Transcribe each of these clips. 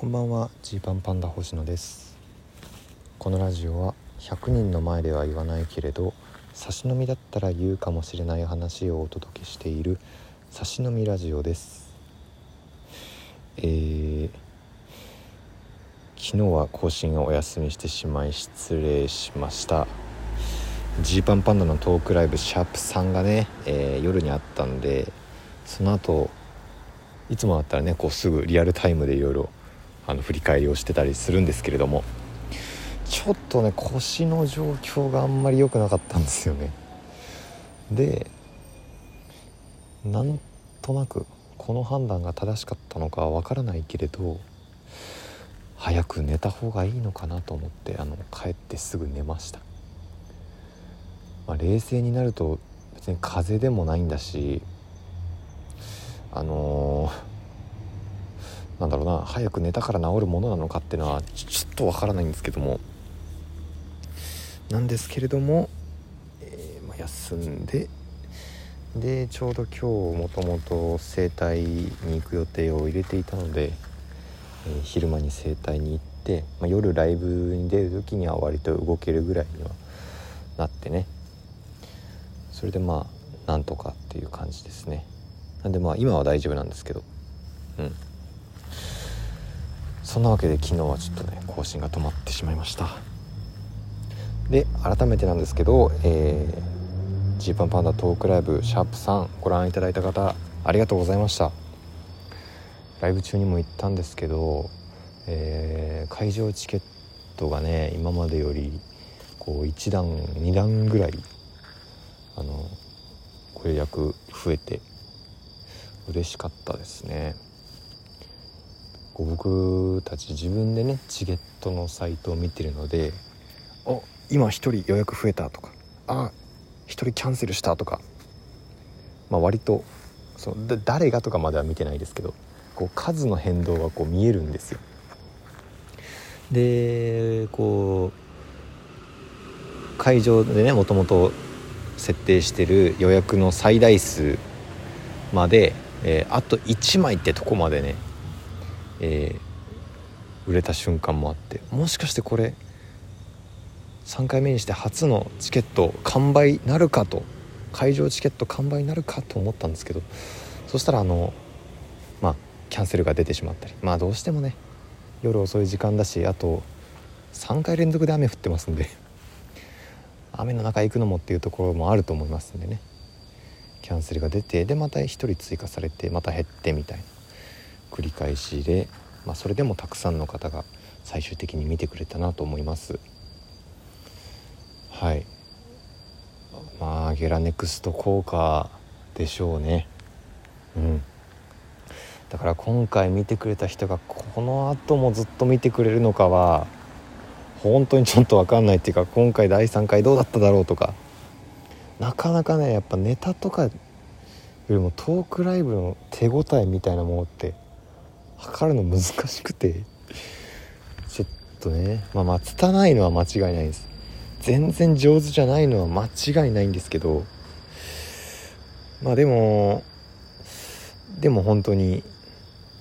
こんばんは。ジーパンパンダ星野です。このラジオは100人の前では言わないけれど差し飲みだったら言うかもしれない話をお届けしている差し飲みラジオです。えー、昨日は更新をお休みしてしまい失礼しました。ジーパンパンダのトークライブシャープ3がね、えー、夜にあったんでその後いつもだったらねこうすぐリアルタイムでいろいろあの振り返りをしてたりするんですけれどもちょっとね腰の状況があんまり良くなかったんですよね。でなんとなくこの判断が正しかったのかわからないけれど早く寝た方がいいのかなと思ってあの帰ってすぐ寝ました、まあ、冷静になると別に風邪でもないんだしあのーなんだろうな早く寝たから治るものなのかっていうのはちょっとわからないんですけども。なんですけれども、えー、まあ、休んででちょうど今日もともと整体に行く予定を入れていたので、えー、昼間に整体に行って、まあ、夜ライブに出る時には割と動けるぐらいにはなってね。それでまあなんとかっていう感じですね。なんでまあ今は大丈夫なんですけど。うん。そんなわけで昨日はちょっとね更新が止まってしまいました。で改めてなんですけどえ、ジーパンパンダトークライブシャープ3ご覧いただいた方ありがとうございました。ライブ中にも言ったんですけど、えー、会場チケットがね今までよりこう1段2段ぐらいあのご予約増えて嬉しかったですね。こう僕たち自分でねチケットのサイトを見てるので「あ今1人予約増えた」とか「あ1人キャンセルした」とかまあ割とその誰がとかまでは見てないですけどこう数の変動がこう見えるんですよ。でこう会場でねもともと設定してる予約の最大数まで、えー、あと1枚ってとこまでねえー、売れた瞬間もあってもしかしてこれ3回目にして初のチケット完売なるかと会場チケット完売になるかと思ったんですけどそしたらあのまあキャンセルが出てしまったりまあどうしてもね夜遅い時間だしあと3回連続で雨降ってますんで雨の中行くのもっていうところもあると思いますんでね。キャンセルが出てでまた1人追加されてまた減ってみたいな。繰り返しで、まあ、それでもたくさんの方が最終的に見てくれたなと思います。はい。まあゲラネクスト効果でしょうね。うん。だから今回見てくれた人がこの後もずっと見てくれるのかは本当にちょっと分かんないっていうか今回第3回どうだっただろうとかなかなかねやっぱネタとかよりもトークライブの手応えみたいなものって測るの難しくてちょっとねまあまあ拙いのは間違いないです。全然上手じゃないのは間違いないんですけどまあでもでも本当に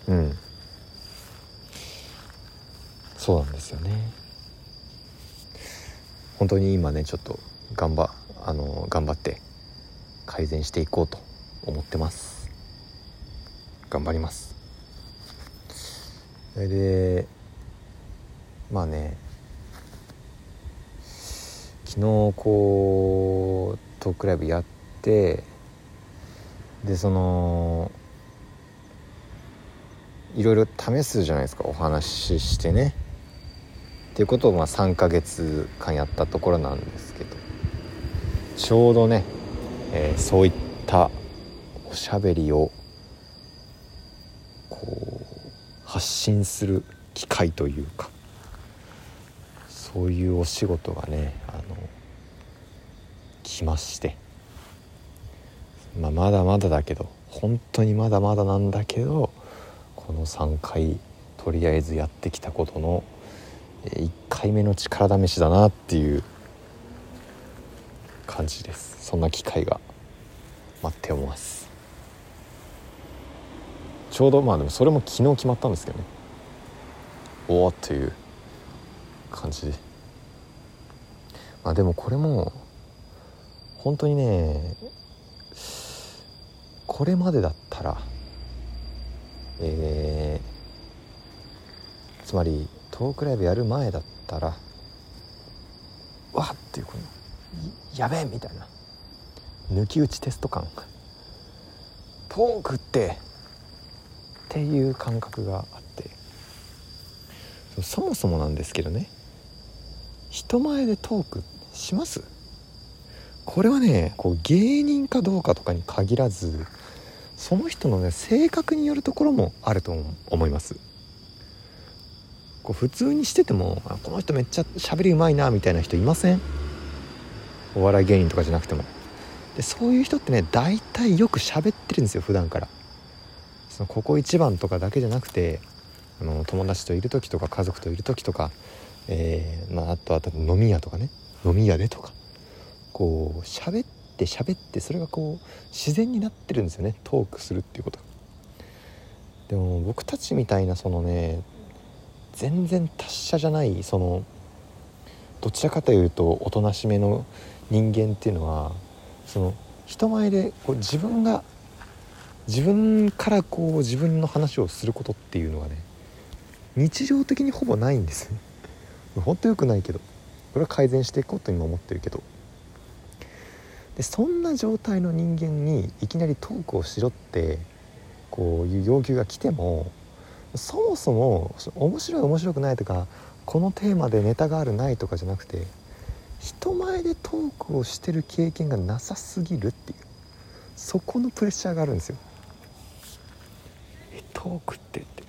うん。そうなんですよね。本当に今ねちょっと頑張あの頑張って改善していこうと思ってます。頑張ります。それでまあね昨日こうトークライブやってでそのいろいろ試すじゃないですかお話ししてね。っていうことをまあ3ヶ月間やったところなんですけど。ちょうどね、えー、そういったおしゃべりをこう発信する機会というかそういうお仕事がねあの来まして、まあ、まだまだだけど本当にまだまだなんだけどこの3回とりあえずやってきたことの1回目の力試しだなっていう感じです。そんな機会が待っております。ちょうどまあでもそれも昨日決まったんですけどね。おおっていう感じまあでもこれも本当にねこれまでだったらえー、つまりトークライブやる前だったらわっっていうこのやべえみたいな抜き打ちテスト感。トークってっていう感覚があって。そもそもなんですけどね。人前でトークします？これはねこう芸人かどうかとかに限らずその人のね性格によるところもあると思います。こう普通にしててもこの人めっちゃ喋りうまいなみたいな人いません？お笑い芸人とかじゃなくても。でそういう人ってね大体よく喋ってるんですよ普段から。そのここ一番とかだけじゃなくてあの友達といる時とか家族といる時とか、えー、まあ、あとは飲み屋とかね。飲み屋でとか。こう喋って喋ってそれがこう自然になってるんですよね。トークするっていうことでも僕たちみたいなそのね全然達者じゃないそのどちらかというとおとなしめの人間っていうのはその人前でこう自分が自分からこう自分の話をすることっていうのがね日常的にほぼないんです。ほんとよくないけど。これは改善していこうと今思ってるけど。でそんな状態の人間にいきなりトークをしろってこういう要求が来てもそもそも面白い面白くないとかこのテーマでネタがあるないとかじゃなくて人前でトークをしてる経験がなさすぎるっていう。そこのプレッシャーがあるんですよ。トークってって。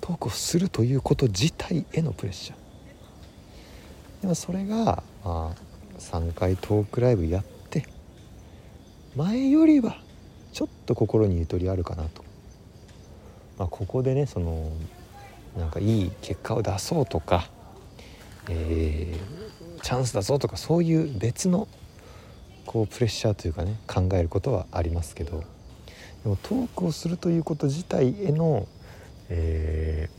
トークをするということ自体へのプレッシャー。でもそれが、まあ、3回トークライブやって前よりはちょっと心にゆとりあるかなと、まあ、ここでねそのなんかいい結果を出そうとか、えー、チャンスだぞとかそういう別のこうプレッシャーというかね考えることはありますけど。でもトークをするということ自体への、え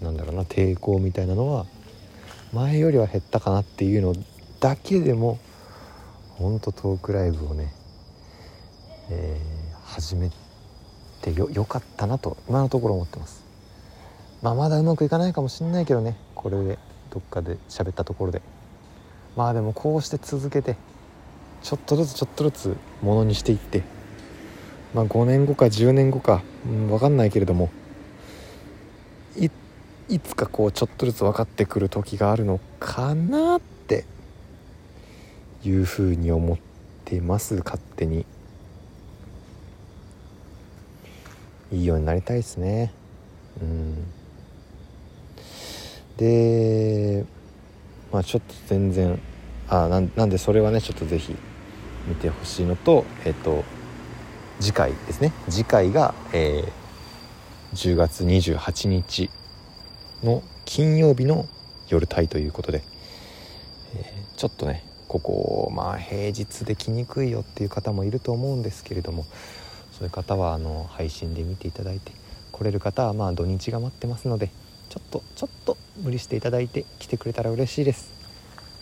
ー、なんだろうな抵抗みたいなのは前よりは減ったかなっていうのだけでもほんとトークライブをね、えー、始めてよよかったなと今のところ思ってます。まあまだうまくいかないかもしんないけどねこれでどっかで喋ったところでまあでもこうして続けてちょっとずつちょっとずつものにしていってまあ5年後か10年後か、うん、分かんないけれどもいいつかこうちょっとずつ分かってくる時があるのかなっていうふうに思ってます勝手に。いいようになりたいですね。うん。でまあちょっと全然あなんなんでそれはねちょっと是非見てほしいのとえっ、と次回ですね。次回が、えー、10月28日の金曜日の夜帯ということで、えー、ちょっとねここまあ平日で来にくいよっていう方もいると思うんですけれどもそういう方はあの配信で見ていただいて来れる方はまあ土日が待ってますのでちょっとちょっと無理していただいて来てくれたら嬉しいです、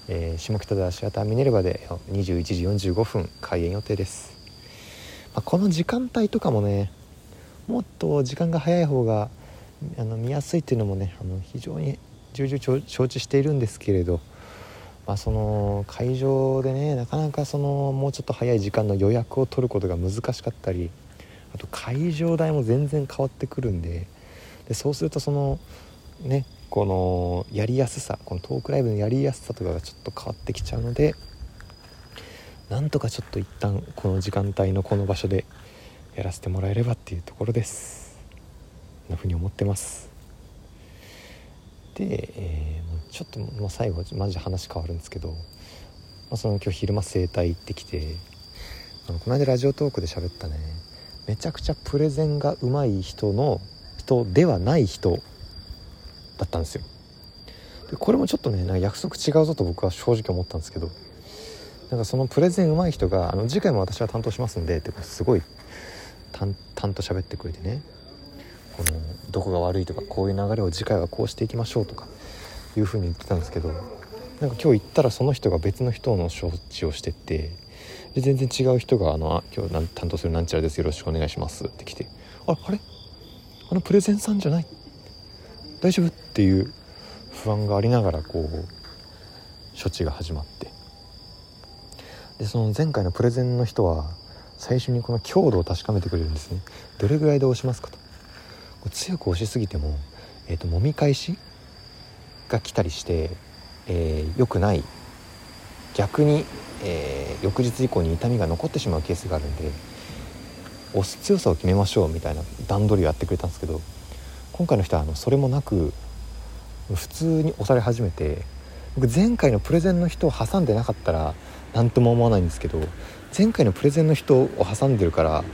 えー、下北沢シアターミネルヴァで21時45分開演予定です、あ、この時間帯とかもねもっと時間が早い方があの見やすいっていうのもねあの非常に重々承知しているんですけれど、まあ、その会場でねなかなかそのもうちょっと早い時間の予約を取ることが難しかったりあと会場代も全然変わってくるんででそうするとそのねこのやりやすさこのトークライブのやりやすさとかがちょっと変わってきちゃうのでなんとかちょっと一旦この時間帯のこの場所でやらせてもらえればっていうところです。なふうに思ってます。で、えー、ちょっと、まあ、最後マジで話変わるんですけど、まあ、その今日昼間整体行ってきてあのこの間ラジオトークで喋ったね。めちゃくちゃプレゼンが上手い人の人ではない人だったんですよ。でこれもちょっとねなんか約束違うぞと僕は正直思ったんですけどなんかそのプレゼン上手い人があの次回も私は担当しますんでってすごい淡々と喋ってくれてねこのどこが悪いとかこういう流れを次回はこうしていきましょうとかいうふうに言ってたんですけどなんか今日行ったらその人が別の人の処置をしててで全然違う人があのあ「今日担当するなんちゃらですよろしくお願いします」って来て「ああれあのプレゼンさんじゃない大丈夫?」っていう不安がありながらこう処置が始まってでその前回のプレゼンの人は最初にこの強度を確かめてくれるんですね。どれぐらいで押しますかと。強く押しすぎても、えーと、揉み返しが来たりして、えー、よくない。逆に、えー、翌日以降に痛みが残ってしまうケースがあるんで押す強さを決めましょうみたいな段取りをやってくれたんですけど今回の人はあのそれもなく普通に押され始めて僕前回のプレゼンの人を挟んでなかったら何とも思わないんですけど前回のプレゼンの人を挟んでるから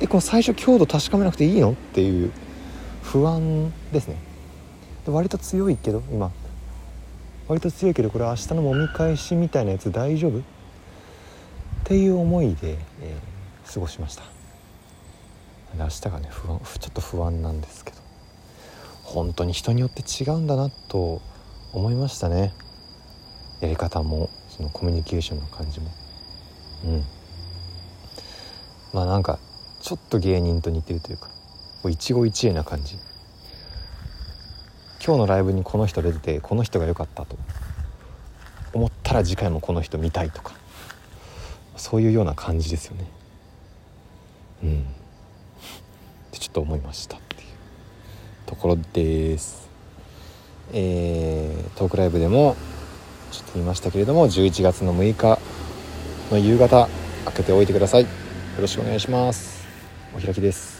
えこの最初強度確かめなくていいの？っていう不安ですね。で割と強いけど今。割と強いけどこれ明日の揉み返しみたいなやつ大丈夫？っていう思いで、えー、過ごしました。明日がね不安ちょっと不安なんですけど。本当に人によって違うんだなと思いましたね。やり方もそのコミュニケーションの感じも。うん。まあなんかちょっと芸人と似てるというか一期一会な感じ。今日のライブにこの人出ててこの人が良かったと。思ったら次回もこの人見たいとか。そういうような感じですよね。うん。ってちょっと思いましたっていうところです。えー、トークライブでもちょっと言いましたけれども11月の6日の夕方開けておいてください。よろしくお願いします。お開きです。